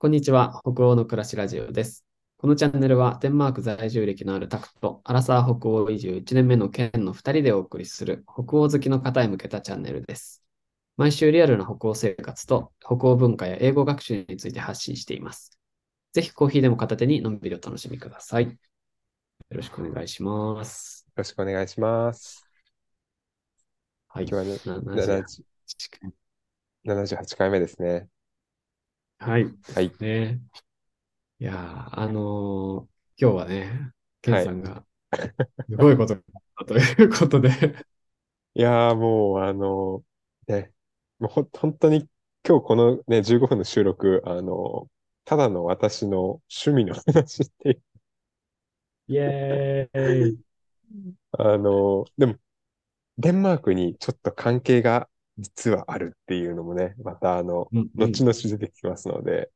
こんにちは。北欧の暮らしラジオです。このチャンネルはデンマーク在住歴のあるタクト、アラサー北欧移住1年目の県の2人でお送りする北欧好きの方へ向けたチャンネルです。毎週リアルな北欧生活と北欧文化や英語学習について発信しています。ぜひコーヒーでも片手にのんびりお楽しみください。よろしくお願いします。よろしくお願いします。はい。今日はね、70 70 78回目ですね。はい。はい。ねいやー、あのー今日はね、ケンさんが、すごいことがあったということで、いやーもう、あの、ね、もうほん本当に今日このね、15分の収録、あの、ただの私の趣味の話っていう、イエーイ。あの、でも、デンマークにちょっと関係が実はあるっていうのもね、またあの、うんうん。後々出てきますので、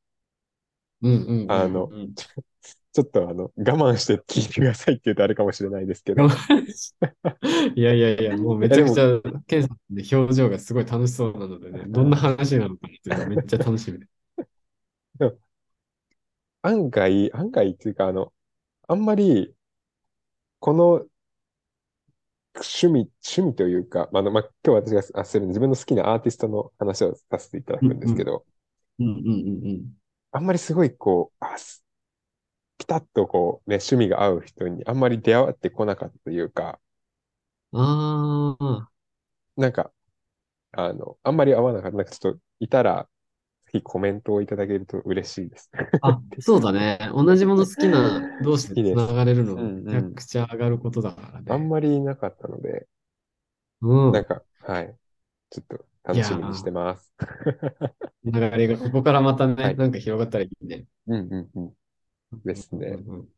うんうんうんうんあのちょっとあの、我慢して聞いてくださいって言うとあれかもしれないですけど、いやいやいや、もうめちゃくちゃ、ケンさんの表情がすごい楽しそうなのでね、どんな話なのかっていうのめっちゃ楽しみで。案外、案外っていうか、あの、あんまり、この趣味、趣味というか、まああの、まあ、今日私があする自分の好きなアーティストの話をさせていただくんですけど、うんうんうんあんまりすごいこう、あ、すピタッとこう、ね、趣味が合う人にあんまり出会ってこなかったというか、うん。あなんか、あの、あんまり合わなかった。なんかちょっといたら、ぜひコメントをいただけると嬉しいです。あ、あ、そうだね。同じもの好きな 同士でつながれるのめちゃくちゃ上がることだからね。あんまりいなかったので、うん。なんか、はい。ちょっと楽しみにしてます。流れがここからまたね、はいなんか広がったらいいね。うんうんうん。ですね。うんうん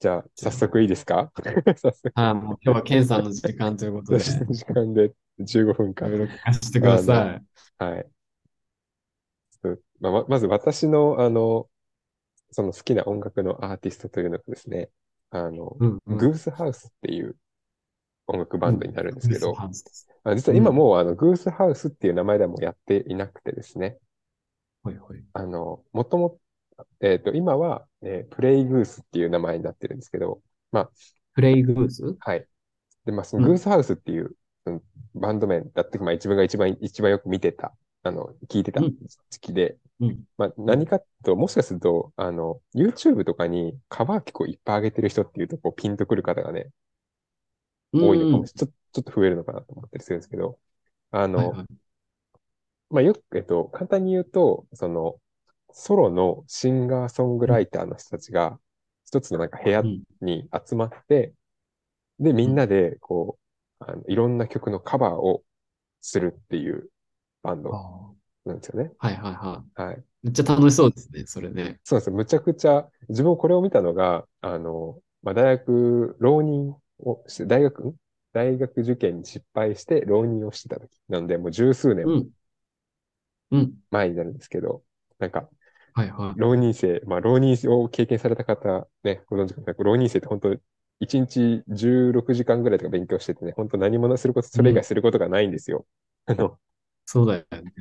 じゃあ、早速いいですか？早速、あ、もう今日はケンさんの時間ということで、時間で15分間。かせてください。はい。ちょっとまあままず私の、あの、その好きな音楽のアーティストというのがですね、あの、うんうんグースハウスっていう音楽バンドになるんですけど、ハウスですあ実は今もうあの、グースハウスっていう名前ではもうやっていなくてですね、はいはい。あの、もとも、えっと、今は、えープレイグースっていう名前になってるんですけど、プレイグース？はい。で、まあ、そのうんグースハウスっていう、バンド名だって、まあ、自分が一番、一番よく見てた、あの、聞いてたうん。時期で、うん。まあ、何かと、もしかすると、あの、YouTube とかにカバー結構いっぱい上げてる人っていうと、こう、ピンとくる方がね、多いのかもしれない。ちょっと増えるのかなと思ったりするんですけど、あの、はいはい。まあ、よく、えっと、簡単に言うと、その、ソロのシンガーソングライターの人たちが、一つのなんか部屋うんに集まって、で、みんなで、こう、あの、いろんな曲のカバーをするっていうバンドあなんですよね。ーはいはいはい。はい。めっちゃ楽しそうですね、それね。そうなんですよ。むちゃくちゃ、自分これを見たのが、あの、まあ、大学、浪人をして、大学、ん大学受験に失敗して浪人をしてた時なので、もう十数年うん。うん。前になるんですけど、なんか、はいはい。浪人生、まあ、浪人を経験された方、ね、ご存知かな浪人生って本当、1日16時間ぐらいとか勉強しててね、本当何もすること、それ以外することがないんですよ。あの、そうだよね。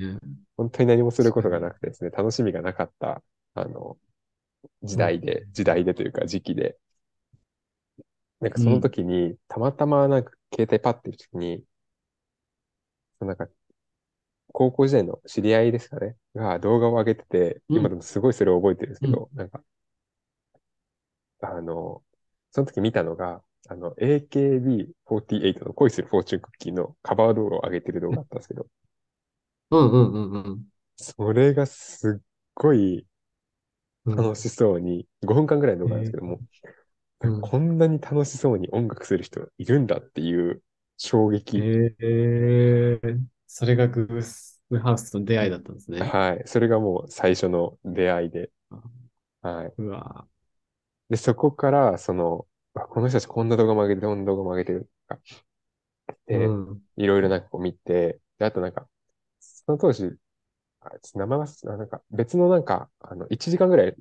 本当に何もすることがなくてですね、楽しみがなかった、あの、時代で、時代でというか時期で。なんかその時に、たまたまなんか携帯パッていう時に、なんか、高校時代の知り合いですかね、が動画を上げてて、うん。今でもすごいそれを覚えてるんですけど、なんか、あの、その時見たのが、あの、AKB48 の恋するフォーチュンクッキーのカバー動画を上げてる動画だったんですけど、うんうんうんうんそれがすっごいうん。楽しそうに、5分間ぐらいの動画なんですけども、うんこんなに楽しそうに音楽する人いるんだっていう衝撃。へえそれがグースハウスとの出会いだったんですね。はい。それがもう最初の出会いで。はい。うわで、そこから、その、あこの人たちこんな動画も上げてる、こんな動画も上げてるとか。で、うん。いろいろなんかこう見て、で、あとなんか、その当時、あ名前は、あなんか別のなんか、あの、1時間ぐらい、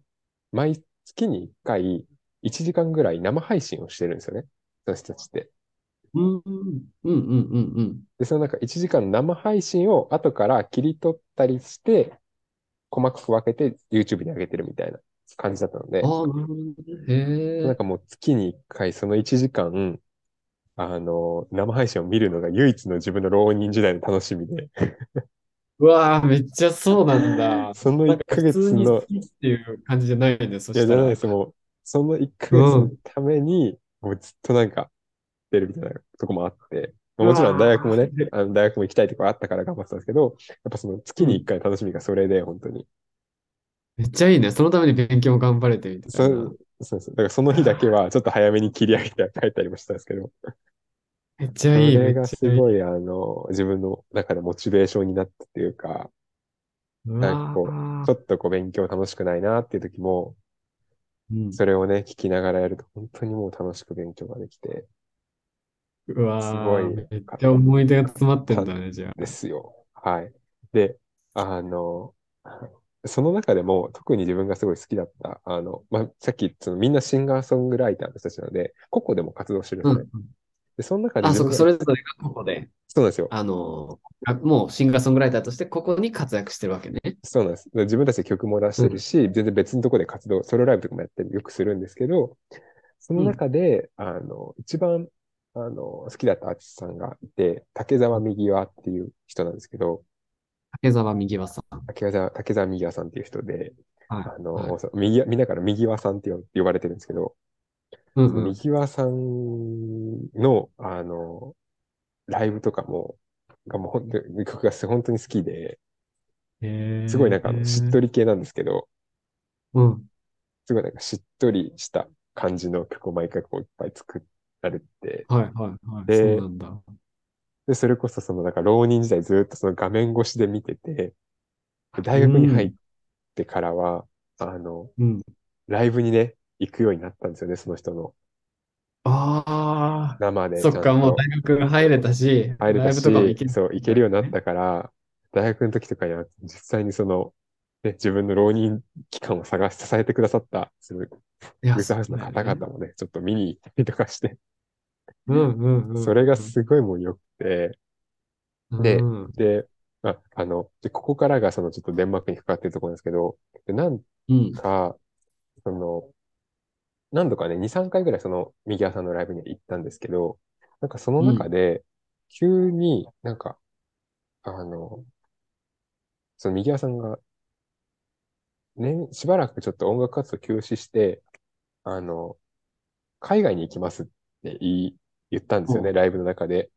毎月に1回、1時間ぐらい生配信をしてるんですよね。その人たちって。うん、うん、うん、うん、うん。で、そのなんか1時間の生配信を後から切り取ったりして、細かく分けて YouTube に上げてるみたいな感じだったので、ああ、なるほどね。へえ。なんかもう月に1回その1時間、あの、生配信を見るのが唯一の自分の浪人時代の楽しみで、うわあ、めっちゃそうなんだ。その1ヶ月のっていう感じじゃないんで、そいや。じゃないです。もう、その1ヶ月のために、もうずっとなんか、出るみたいなとこもあって、もちろん大学もねあの大学も行きたいとかあったから頑張ってたんですけど、やっぱその月に1回の楽しみがそれで、本当に。めっちゃいいね。そのために勉強も頑張れてみたいな。そう、そうそう。だからその日だけはちょっと早めに切り上げて帰ったりもしたんですけど、めっちゃいい、それが。すごい、あの、自分の中でモチベーションになったっていうか、うなんかこうわちょっとこう勉強楽しくないなっていう時も、ーそれをね、聞きながらやると本当にもう楽しく勉強ができて、うわすごいーめっちゃ思い出が詰まってんだね、じゃあ。ですよ。はい。で、あの、その中でも特に自分がすごい好きだった、あの、まあ、さっきそのみんなシンガーソングライターの人たちなので、個々でも活動してるんうんでその中であ、そっか、自分がそれぞれがここで、そうなんですよ。あの、あもうシンガーソングライターとしてここに活躍してるわけね。そうなんです。で自分たちで曲も出してるし、全然別のところで活動、ソロライブとかもやってるよくするんですけど、その中で、あの、一番、あの、好きだったアーティストさんがいて、竹澤右輪っていう人なんですけど、竹澤右輪さん。竹澤、竹澤右輪さんっていう人で、はい。あの、みんなから右輪さんって呼呼ばれてるんですけど、うんうん。右輪さんの、あの、ライブとかも、がもう本当が本当に好きで、すごいなんかあのしっとり系なんですけど、うん。すごいなんかしっとりした感じの曲を毎回こういっぱい作られて、はいはいはい。でそうなんだ。で、それこそそのなんか浪人時代ずっとその画面越しで見てて、で大学に入ってからは、あの、うん。ライブにね、行くようになったんですよね、その人の。ああ、生で。そっか、もうと大学入れたし、入れたライブとかも行し、けそう、行けるようになったから、大学の時とかには実際にその、ね、自分の浪人期間を探し、支えてくださった、その、いやグースハウスの方々もね、ちょっと見に行ったりとかして、うんうんうん。それがすごいもう良くて、でうんで、あ、あの、で、ここからがそのちょっとデンマークにかかってるところなんですけど、で、なんうん。か、その、何度かね、2、3回ぐらいその右輪さんのライブに行ったんですけど、なんかその中で、急になんか、あの、その右輪さんが、ね、しばらくちょっと音楽活動休止して、あの、海外に行きますって言い、言ったんですよね、うライブの中で。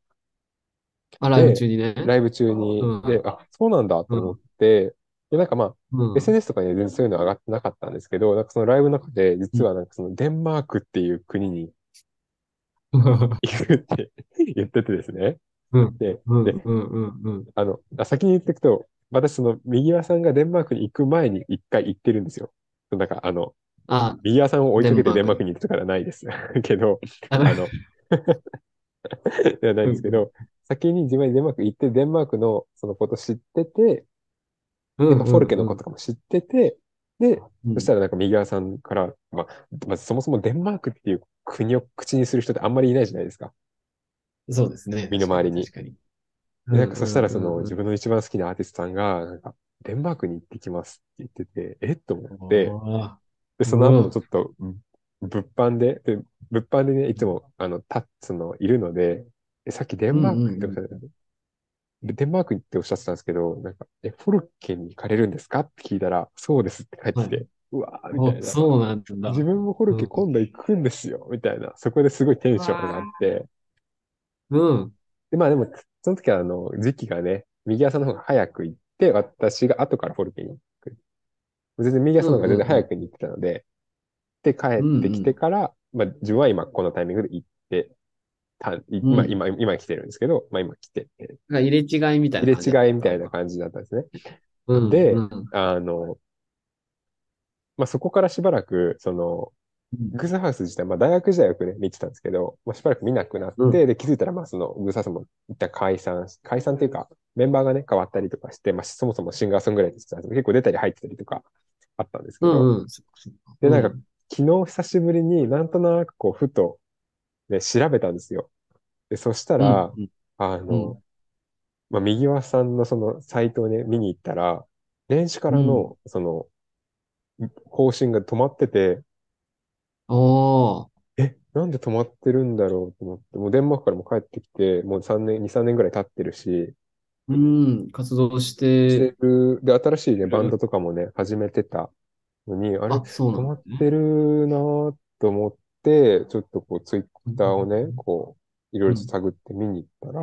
あ、ライブ中にね。ライブ中にうん。で、あ、そうなんだと思って、で、なんかまあ、うん。SNS とかには全然そういうの上がってなかったんですけど、なんかそのライブの中で、実はなんかそのデンマークっていう国に行くって 言っててですね。うんで、うんで、うんうんうん。あの、あ先に言っていくと、私その右輪さんがデンマークに行く前に一回行ってるんですよ。なんかあの、あ、右輪さんを追いかけてデンマーククに行くとかないです。けど、ああの、ではないんですけど、先に自分でデンマーク行って、デンマークのそのこと知ってて、うんでまあフォルケのこととかも知ってて、で、うんそしたらなんか右側さんから、まあ、まずそもそもデンマークっていう国を口にする人ってあんまりいないじゃないですか。そうですね。身の回りに確かに。でなんかそしたらそのうん自分の一番好きなアーティストさんが、なんか、デンマークに行ってきますって言ってて、えっと思って、あで、その後もちょっと、物販で、で、物販でね、いつも、あの、タッツの、いるので、えさっきデンマークっておっしゃってたでデンマークっておっしゃってたんですけど、なんか、え、フォルケに行かれるんですかって聞いたら、そうですって帰ってきて、はうわーみたいな。そうなんだ。自分もフォルケ今度行くんですよ、みたいな。そこですごいテンション上がって。うん。で、まあでも、その時はあの、時期がね、右足の方が早く行って、私が後からフォルケに。全然右足の方が全然早くに行ってたので、で、帰ってきてから、まあ自分は今このタイミングで行ってた、いうん。まあ今、今来てるんですけど、まあ今来てて、入れ違いみたいな入れ違いみたいな感じだったんですね。うんでうん。あの、まあそこからしばらく、その、うん。グースハウス自体、まあ大学時代よくね、見てたんですけど、まあ、しばらく見なくなって、うん。で、気づいたら、まあその、グースハウスも一旦解散し、解散っていうか、メンバーがね、変わったりとかして、まあそもそもシンガーソングライターしてたんですけど結構出たり入ってたりとかあったんですけど、うんうん。で、なんか、昨日久しぶりになんとなくこう、ふと、ね、調べたんですよ。で、そしたら、うんうんあの、うんまあ、右輪さんのそのサイトをね、見に行ったら、年始からの、その、更新が止まってて、おー。え、なんで止まってるんだろうと思って、もうデンマークからも帰ってきて、もう3年、2、3年ぐらい経ってるし、うん、活動ししてて、る、で、新しいね、るバンドとかもね、始めてたのに、あれ、あ、そう止まっ。てるなと思って、ちょっとこう、ツイッターをね、こう、いろいろと探って見に行ったら、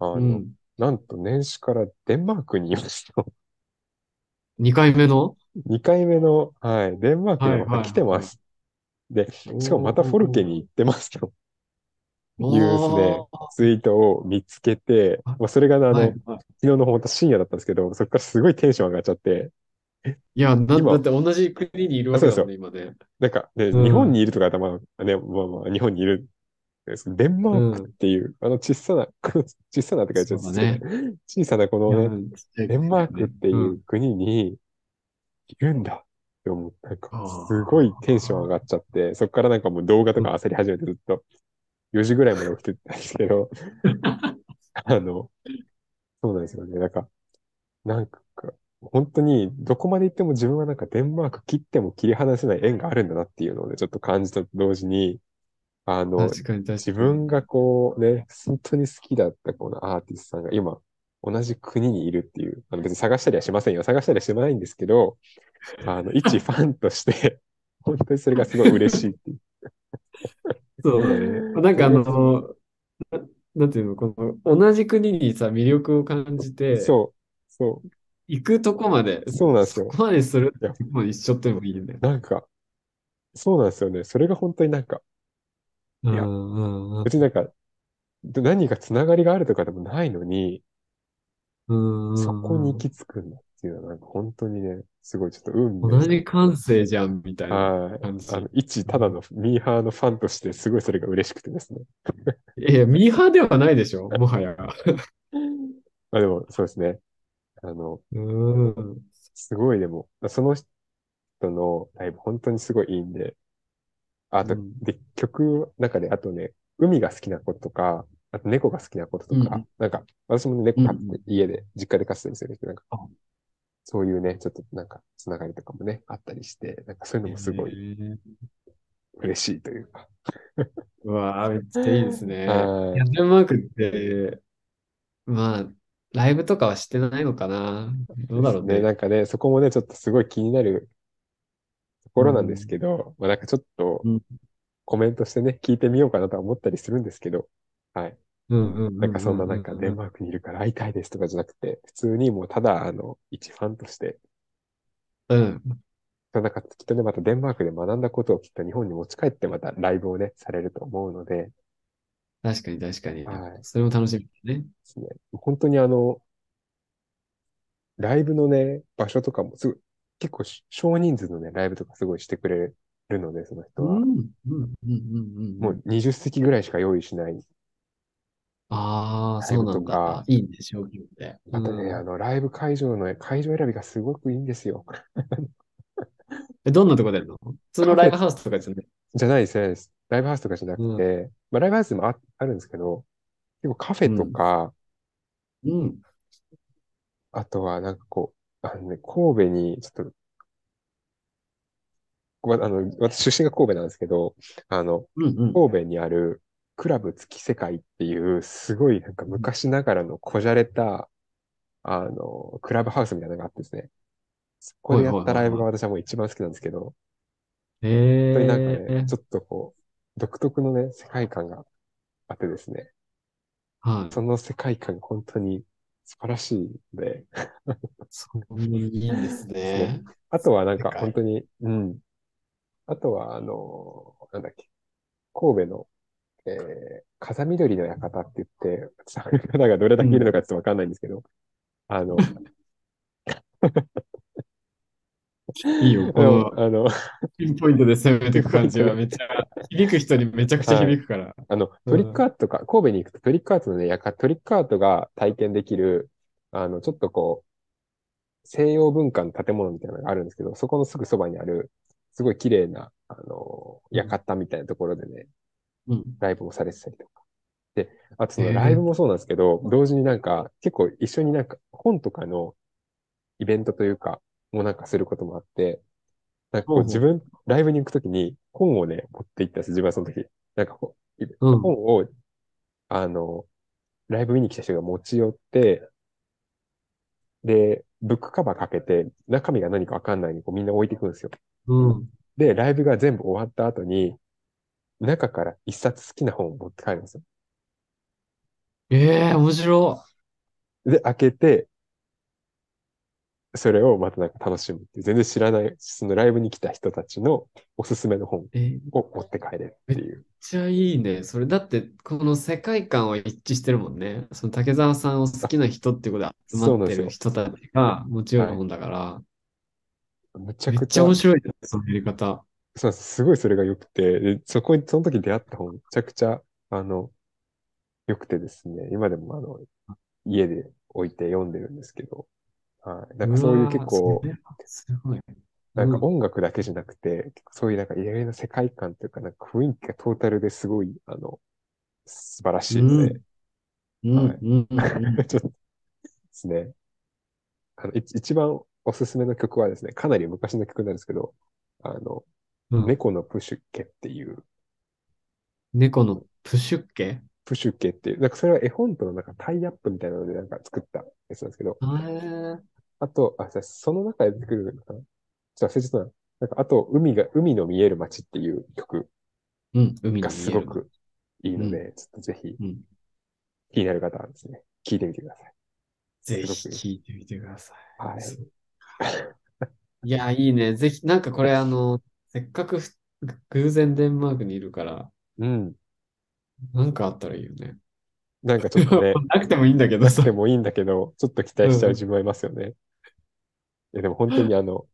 あの、うん。なんと年始からデンマークにいました。2回目の？2回目の、はい、デンマークにまた来てます。で、しかもまたフォルケに行ってますとおいうですね、ー。ツイートを見つけて、まあ、それがあの、はい。昨はい日の本当深夜だったんですけど、そこからすごいテンション上がっちゃって、いや、だ、今だって同じ国にいるわけだもんね、今ね。なんか、ね、うん。日本にいるとかたら、まあね、まあまあ、日本にいるデンマークっていう、あの小さな、小さなって書いてあるそうだね。小さなこのね、デンマークっていうんう国にいるんだって思って、なんかあー。すごいテンション上がっちゃって、そこからなんかもう動画とか焦り始めてずっと4時ぐらいまで起きてたんですけど、あの、そうなんですよね。なんか、なんか、本当にどこまで行っても自分はなんかデンマーク切っても切り離せない縁があるんだなっていうのをね、ちょっと感じたと同時に、あの。自分がこうね、本当に好きだったこのアーティストさんが今、同じ国にいるっていう、あの別に探したりはしませんよ。探したりはしてないんですけど、あの、一ファンとして、本当にそれがすごい嬉しいっていう。そう。だね。なんかあの、ななんていうの、この、同じ国にさ、魅力を感じて、そう、そう、行くとこまで、そうなんですよ。そこまでするいやとこまで一緒ってもいいんだよ。なんか、そうなんですよね。それが本当になんか、いやうんうん。うん別になんか、何かつながりがあるとかでもないのに、うんうん。そこに行き着くんだっていうのは、なんか本当にね、すごいちょっと運命同じ感性じゃん、みたいなはい。感じあ。の、一ただのミーハーのファンとして、すごいそれが嬉しくてですね。いや、ミーハーではないでしょ、もはや。まあでも、そうですね。あの、うん。すごいでも、その人のライブ本当にすごいいいんで、あと、うんで、曲の中で、あとね、海が好きなこととか、あと猫が好きなこととか、うんなんか、私もね猫飼って家で、実家で飼ってたりするけど、なんかあ、そういうね、ちょっとなんか、つながりとかもね、あったりして、なんかそういうのもすごい嬉しいというか。うわーめっちゃいいですね。はいいや、デンマークって、まあ、ライブとかはしてないのかな。どうだろうね、ね。なんかね、そこもね、ちょっとすごい気になるところなんですけど、まあなんかちょっとうんコメントしてね、聞いてみようかなとは思ったりするんですけど、はい。なんかそんななんかデンーマークにいるから会いたいですとかじゃなくて、普通にもうただ、あの、一ファンとして、ク。うん。なんかきっとね、またデンマークで学んだことをきっと日本に持ち帰ってまたライブをね、されると思うので、確かに確かに。はいそれも楽しみですね。ですね、本当にあの、ライブのね、場所とかもすごい、結構し少人数のね、ライブとかすごいしてくれるので、その人は。うん、うん、うん、うん、うん。もう20席ぐらいしか用意しない。ああ、そうなんだ。いいね、小規模で。あとね、うんあの、ライブ会場の、会場選びがすごくいいんですよ。え、どんなとこでやるの？普通のライブハウスとかじゃないじゃないですね。ライブハウスとかじゃなくて、まあ、ライブハウスもあ、あるんですけど、結構カフェとか、うん。あとはなんかこう、あのね、神戸に、ちょっと、わあの、私出身が神戸なんですけど、あの、うん、うん。神戸にあるクラブ月世界っていう、すごいなんか昔ながらのこじゃれた、あの、クラブハウスみたいなのがあってですね。そこでやったライブが私はもう一番好きなんですけど、へ本当になんかえね、ちょっとこう、独特のね、世界観があってですね、はい。その世界観が本当に素晴らしいので、そんなにいいんですね。あとはなんか本当に、うん。あとはあの、なんだっけ、神戸の、えー、風緑の館って言って、その方がどれだけいるのかちょっとわかんないんですけど、あの、いいよ、このあの、ピンポイントで攻めていく感じはめっちゃ、響く人にめちゃくちゃ響くから。あの、トリックアートとか、神戸に行くとトリックアートのね、やか、トリックアートが体験できる、あの、ちょっとこう、西洋文化の建物みたいなのがあるんですけど、そこのすぐそばにある、すごい綺麗な、あの、館みたいなところでね、うん。ライブもされてたりとか。で、あとそのライブもそうなんですけど、同時になんか、結構一緒になんか本とかのイベントというか、もうなんかすることもあって、なんかこほう自分、ライブに行くときに本をね、持って行ったんです、自分はその時。なんかこう、うん。本を、あの、ライブ見に来た人が持ち寄って、で、ブックカバーかけて、中身が何かわかんないにこうみんな置いていくんですよ。うん。で、ライブが全部終わった後に、中から一冊好きな本を持って帰るんですよ。ええ面白で、開けて、それをまたなんか楽しむっていう、全然知らない、そのライブに来た人たちのおすすめの本い。えーめっを持って帰れるっていう。ちゃいいね。それだって、この世界観は一致してるもんね。その竹澤さんを好きな人っていうことで集まってる人たちが持ち寄る本だから、むちゃくちゃ、めっちゃ面白いね、そのやり方。そうすすごいそれが良くて、でそこに、その時出会った本、めちゃくちゃ、あの、良くてですね、今でもあの、家で置いて読んでるんですけど、はい。なんかそういう結構すごい。なんかうん音楽だけじゃなくて、そういうなんかいろいろな世界観というか、なんか雰囲気がトータルですごい、あの、素晴らしいので、うん、はいうん、うんうん。ちょっとですね。あの、い一番おすすめの曲はですね、かなり昔の曲なんですけど、あの、うん。猫のプシュッケっていう、猫のプシュッケ？プシュッケっていう、なんかそれは絵本とのなんかタイアップみたいなのでなんか作った。やつなんですけど、へー。あと、あ、その中で出てくるのかな？ちょっと忘れちゃったな。なんか、あと、海が、海の見える街っていう曲。うん、海がの見える。すごくいいので、ちょっとぜひうん。気になる方はですね、聞いてみてください。ぜひ聞いてみてください。はい。そういや、いいね。ぜひ、なんかこれあの、せっかくふ偶然デンマークにいるから、うん。なんかあったらいいよね。なんかちょっとね、なくてもいいんだけどさなくて。もいいんだけど、ちょっと期待しちゃう自分はいますよね。いや、でも本当にあの、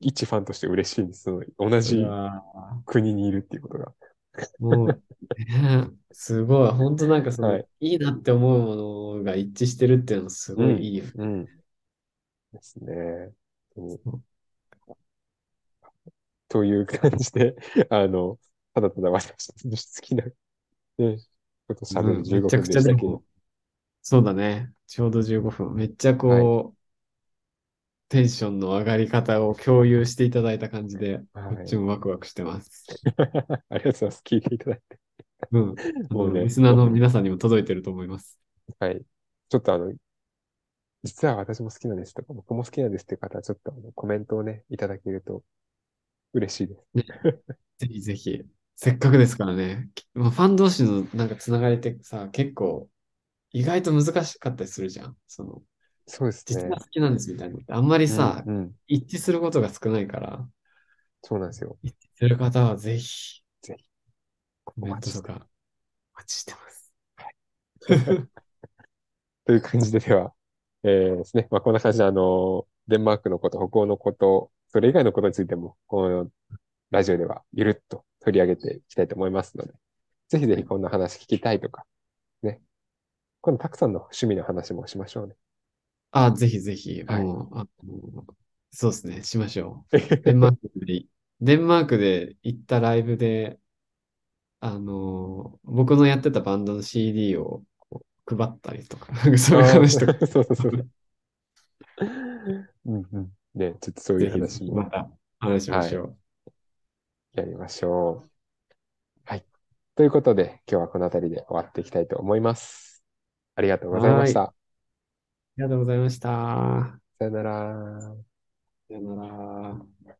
一ファンとして嬉しいんです。その同うじわ国にいるっていうことが。ーもう、ね、すごい。本当なんかその、はいい、いなって思うものが一致してるっていうのすごいいいよ。うん。ですね。うんという感じで、あの、ただただ私の 好きな、ね、こと喋るうん15めちゃくちゃで分でしたけども、、そうだね。ちょうど15分。めっちゃこう、テンションの上がり方を共有していただいた感じで、はいこっちもワクワクしてます。ありがとうございます。聞いていただいて。うん。もうもうねリスナーの皆さんにも届いてると思います。はい。ちょっとあの、実は私も好きなんですとか、僕も好きなんですっていう方は、ちょっとあのコメントをね、いただけると嬉しいです。ぜひぜひ。せっかくですからね。きまあファン同士のなんかつながりってさ、結構意外と難しかったりするじゃん。その、そうですね実は。好きなんですみたいなのって。あんまりさ、うん、うん一致することが少ないから、そうなんですよ。一致する方はぜひ、ぜひ、コメントとかお待ちしてます。という感じででは、えーですね。まあ、こんな感じで、あの、デンマークのこと、北欧のこと、それ以外のことについても、このラジオではゆるっと取り上げていきたいと思いますので、ぜひぜひこんな話聞きたいとか、ね。今度たくさんの趣味の話もしましょうね。あ、ぜひぜひ、はいもう、あのそうですね、しましょう。デンマークで、デンマークで行ったライブで、あの、僕のやってたバンドの CD を配ったりとか、そういう話とか、そうそうそう。うんうん。ね、ちょっとそういう話もまた話しましょう。やりましょう。はい。ということで、今日はこの辺りで終わっていきたいと思います。ありがとうございました。ありがとうございました。さよなら。さよなら。